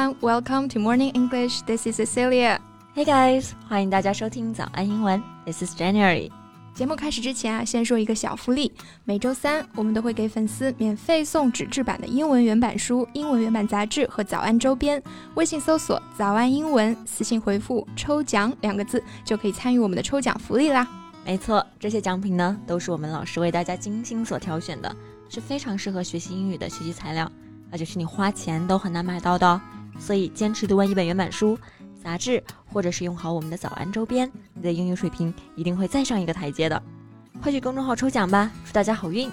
everyone. Welcome to Morning English. This is Cecilia. Hey guys，欢迎大家收听早安英文。This is January. 节目开始之前啊，先说一个小福利。每周三我们都会给粉丝免费送纸质版的英文原版书、英文原版杂志和早安周边。微信搜索“早安英文”，私信回复“抽奖”两个字，就可以参与我们的抽奖福利啦。没错，这些奖品呢，都是我们老师为大家精心所挑选的，是非常适合学习英语的学习材料，而且是你花钱都很难买到的哦。所以坚持读完一本原版书。杂志，或者是用好我们的早安周边，你的英语水平一定会再上一个台阶的。快去公众号抽奖吧，祝大家好运！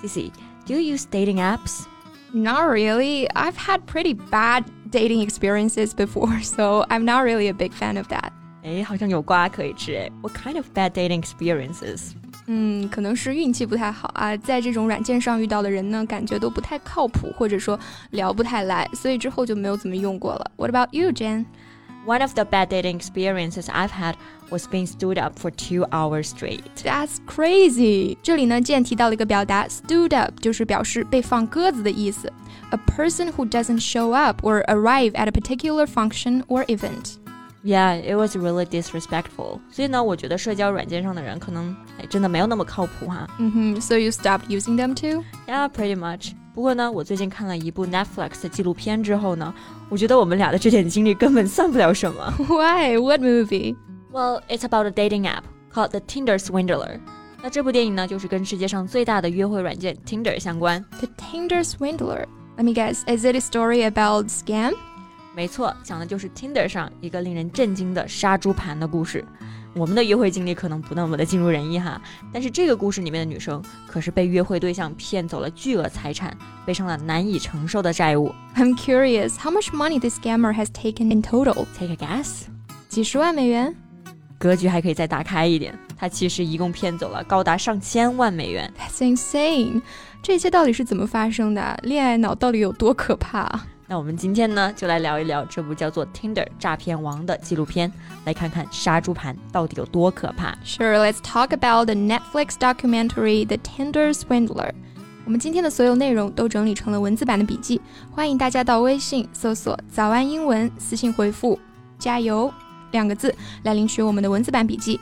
Cici, do you use dating apps? Not really. I've had pretty bad dating experiences before, so I'm not really a big fan of that. 哎，好像有瓜可以吃哎。What kind of bad dating experiences? 嗯，可能是运气不太好啊，在这种软件上遇到的人呢，感觉都不太靠谱，或者说聊不太来，所以之后就没有怎么用过了。What about you, Jen? One of the bad dating experiences I've had was being stood up for two hours straight. That's crazy. 这里呢，Jen 提到了一个表达，stood up，就是表示被放鸽子的意思。A person who doesn't show up or arrive at a particular function or event. Yeah, it was really disrespectful. 所以呢，我觉得社交软件上的人可能哎真的没有那么靠谱哈。嗯哼，So you stopped using them too? Yeah, pretty much. 不过呢，我最近看了一部 Netflix 的纪录片之后呢，我觉得我们俩的这点经历根本算不了什么。Why? What movie? Well, it's about a dating app called the Tinder Swindler. 那这部电影呢，就是跟世界上最大的约会软件 Tinder 相关。The Tinder Swindler. Let me guess. Is it a story about scam? 没错，讲的就是 Tinder 上一个令人震惊的杀猪盘的故事。我们的约会经历可能不那么的尽如人意哈，但是这个故事里面的女生可是被约会对象骗走了巨额财产，背上了难以承受的债务。I'm curious how much money this scammer has taken in total. Take a guess. 几十万美元。格局还可以再打开一点，他其实一共骗走了高达上千万美元。That's insane. 这一切到底是怎么发生的？恋爱脑到底有多可怕？那我们今天呢，就来聊一聊这部叫做《Tinder 诈骗王》的纪录片，来看看杀猪盘到底有多可怕。Sure, let's talk about the Netflix documentary The Tinder Swindler。我们今天的所有内容都整理成了文字版的笔记，欢迎大家到微信搜索“早安英文”，私信回复“加油”两个字来领取我们的文字版笔记。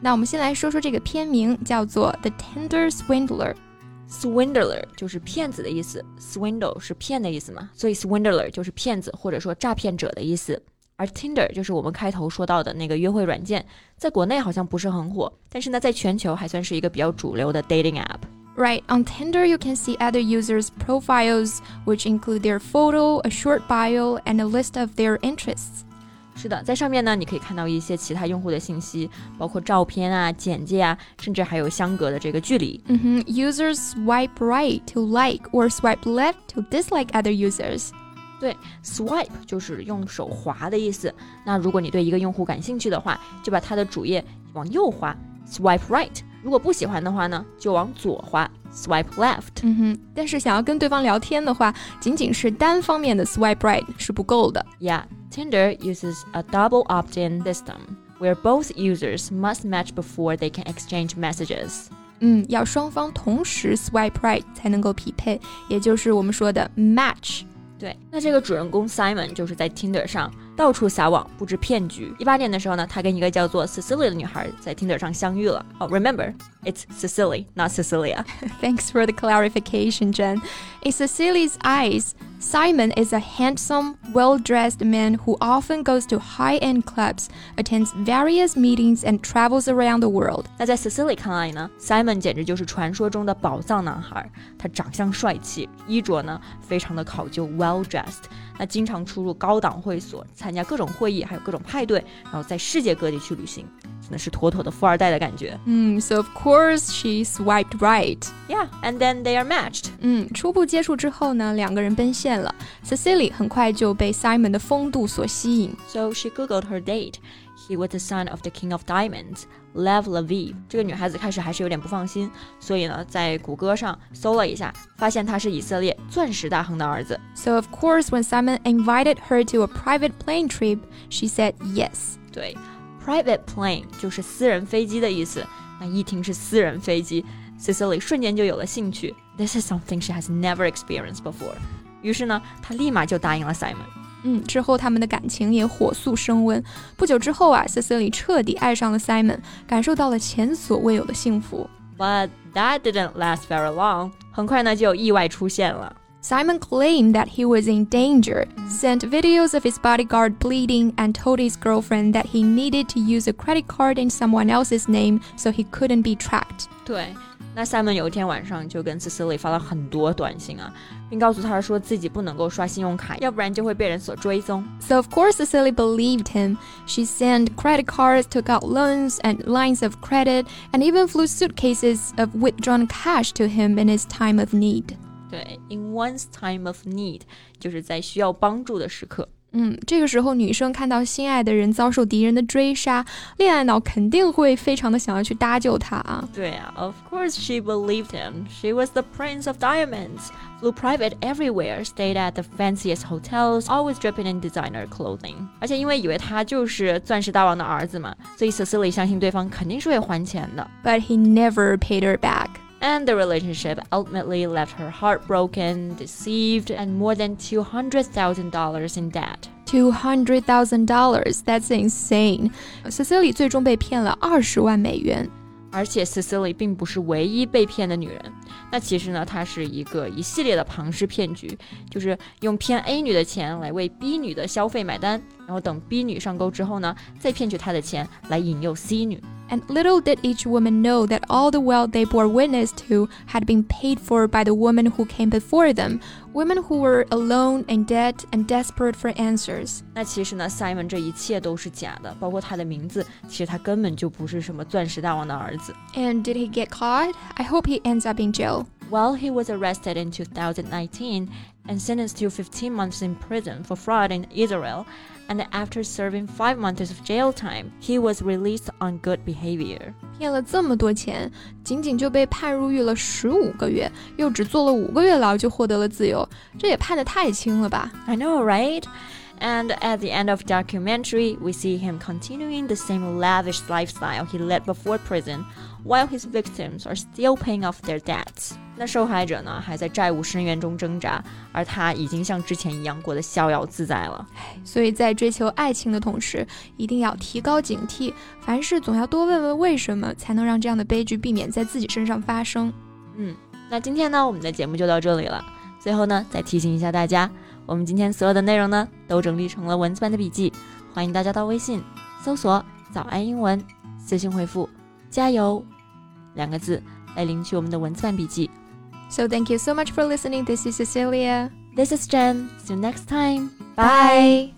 那我们先来说说这个片名，叫做《The Tinder Swindler》。Swindler 就是骗子的意思，swindle 是骗的意思嘛，所以 swindler 就是骗子或者说诈骗者的意思。而 Tinder 就是我们开头说到的那个约会软件，在国内好像不是很火，但是呢，在全球还算是一个比较主流的 dating app。Right, on Tinder, you can see other users' profiles, which include their photo, a short bio, and a list of their interests. 是的，在上面呢，你可以看到一些其他用户的信息，包括照片啊、简介啊，甚至还有相隔的这个距离。嗯哼，Users swipe right to like or swipe left to dislike other users。对，swipe 就是用手滑的意思。那如果你对一个用户感兴趣的话，就把他的主页往右滑，swipe right。如果不喜欢的话呢，就往左滑 ，swipe left。嗯哼，但是想要跟对方聊天的话，仅仅是单方面的 swipe right 是不够的。Yeah。Tinder uses a double opt-in system where both users must match before they can exchange messages. 嗯，要双方同时 swipe right 才能够匹配，也就是我们说的 match。对，那这个主人公 Simon 就是在 Tinder 上 到处撒网，布置骗局。一八年的时候呢，他跟一个叫做 Cecilie 的女孩在 Tinder 上相遇了。哦、oh,，Remember it's Cecilie, not Cecilia. Thanks for the clarification, Jen. In Cecilie's eyes. Simon is a handsome, well dressed man who often goes to high end clubs, attends various meetings, and travels around the world. 那在 Cecilie 看来呢，Simon 简直就是传说中的宝藏男孩。他长相帅气，衣着呢非常的考究，well dressed。那经常出入高档会所，参参加各种会议，还有各种派对，然后在世界各地去旅行，真的是妥妥的富二代的感觉。嗯，So of course she swiped right. Yeah, and then they are matched. 嗯，初步接触之后呢，两个人奔现了。Cecilie 很快就被 Simon 的风度所吸引。So she googled her date he was the son of the king of diamonds, Lev Leviev。这个女孩子开始还是有点不放心，所以呢，在谷歌上搜了一下，发现他是以色列钻石大亨的儿子。So of course, when Simon invited her to a private plane trip, she said yes. 对，private plane 就是私人飞机的意思。那一听是私人飞机，Cecilie 瞬间就有了兴趣。This is something she has never experienced before. before。于是呢，她立马就答应了 Simon。嗯，之后他们的感情也火速升温。不久之后啊，Cecilie 彻底爱上了 Simon，感受到了前所未有的幸福。But that didn't last very long，很快呢就有意外出现了。Simon claimed that he was in danger, sent videos of his bodyguard bleeding, and told his girlfriend that he needed to use a credit card in someone else's name so he couldn't be tracked. 那 Simon 有一天晚上就跟 Cecilie of course Cecilie believed him. She sent credit cards, took out loans and lines of credit, and even flew suitcases of withdrawn cash to him in his time of need. 对，in one's time of need，就是在需要帮助的时刻。嗯，这个时候女生看到心爱的人遭受敌人的追杀，恋爱脑肯定会非常的想要去搭救他啊。对啊，Of course she believed him. She was the prince of diamonds. Flew private everywhere, stayed at the fanciest hotels, always dripping in designer clothing. 而且因为以为他就是钻石大王的儿子嘛，所以 Cecilie 相信对方肯定是会还钱的。But he never paid her back and the relationship ultimately left her heartbroken, deceived, and more than $200,000 in debt. Two hundred thousand dollars, that's insane. Cecilie 最终被骗了二十万美元。而且 Cecilie 并不是唯一被骗的女人。那其实呢，它是一个一系列的庞氏骗局，就是用骗 A 女的钱来为 B 女的消费买单。然后等 B 女上钩之后呢，再骗取她的钱来引诱 C 女。And little did each woman know that all the wealth they bore witness to had been paid for by the woman who came before them, women who were alone in debt and desperate for answers. 那其实呢，Simon 这一切都是假的，包括他的名字，其实他根本就不是什么钻石大王的儿子。And did he get caught? I hope he ends up in jail. Well, he was arrested in 2019 and sentenced to 15 months in prison for fraud in Israel and after serving five months of jail time, he was released on good behavior. 骗了这么多钱，仅仅就被判入狱了十五个月，又只坐了五个月牢就获得了自由，这也判得太轻了吧？I know, right? And at the end of documentary, we see him continuing the same lavish lifestyle he led before prison, while his victims are still paying off their debts. 那受害者呢，还在债务深渊中挣扎，而他已经像之前一样过得逍遥自在了。所以在追求爱情的同时，一定要提高警惕，凡事总要多问问为什么，才能让这样的悲剧避免在自己身上发生。嗯，那今天呢，我们的节目就到这里了。最后呢，再提醒一下大家，我们今天所有的内容呢，都整理成了文字版的笔记，欢迎大家到微信搜索“早安英文”，私信回复“加油”两个字来领取我们的文字版笔记。So thank you so much for listening. This is Cecilia. This is Jen. See you next time. Bye. Bye.